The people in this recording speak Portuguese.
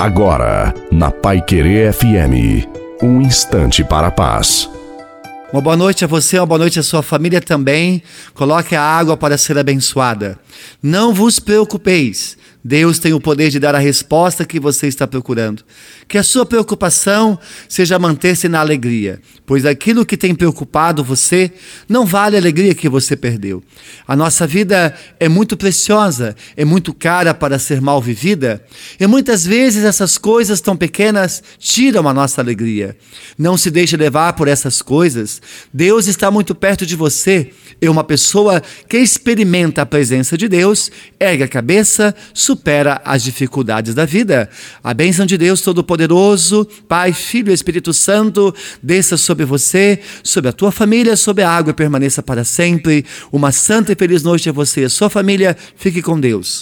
Agora, na Pai Querer FM, um instante para a paz. Uma boa noite a você, uma boa noite à sua família também. Coloque a água para ser abençoada. Não vos preocupeis. Deus tem o poder de dar a resposta que você está procurando. Que a sua preocupação seja manter-se na alegria, pois aquilo que tem preocupado você não vale a alegria que você perdeu. A nossa vida é muito preciosa, é muito cara para ser mal vivida, e muitas vezes essas coisas tão pequenas tiram a nossa alegria. Não se deixe levar por essas coisas. Deus está muito perto de você. É uma pessoa que experimenta a presença de Deus, ergue a cabeça, supera as dificuldades da vida. A bênção de Deus Todo-Poderoso, Pai, Filho e Espírito Santo, desça sobre você, sobre a tua família, sobre a água e permaneça para sempre. Uma santa e feliz noite a você e a sua família. Fique com Deus.